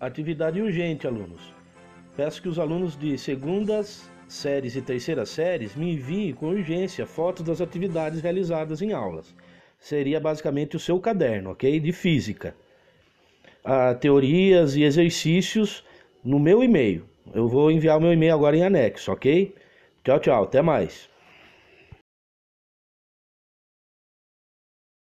atividade urgente, alunos. Peço que os alunos de segundas séries e terceiras séries me enviem com urgência fotos das atividades realizadas em aulas. Seria basicamente o seu caderno, ok? De física. Ah, teorias e exercícios no meu e-mail. Eu vou enviar o meu e-mail agora em anexo, ok? Tchau, tchau. Até mais.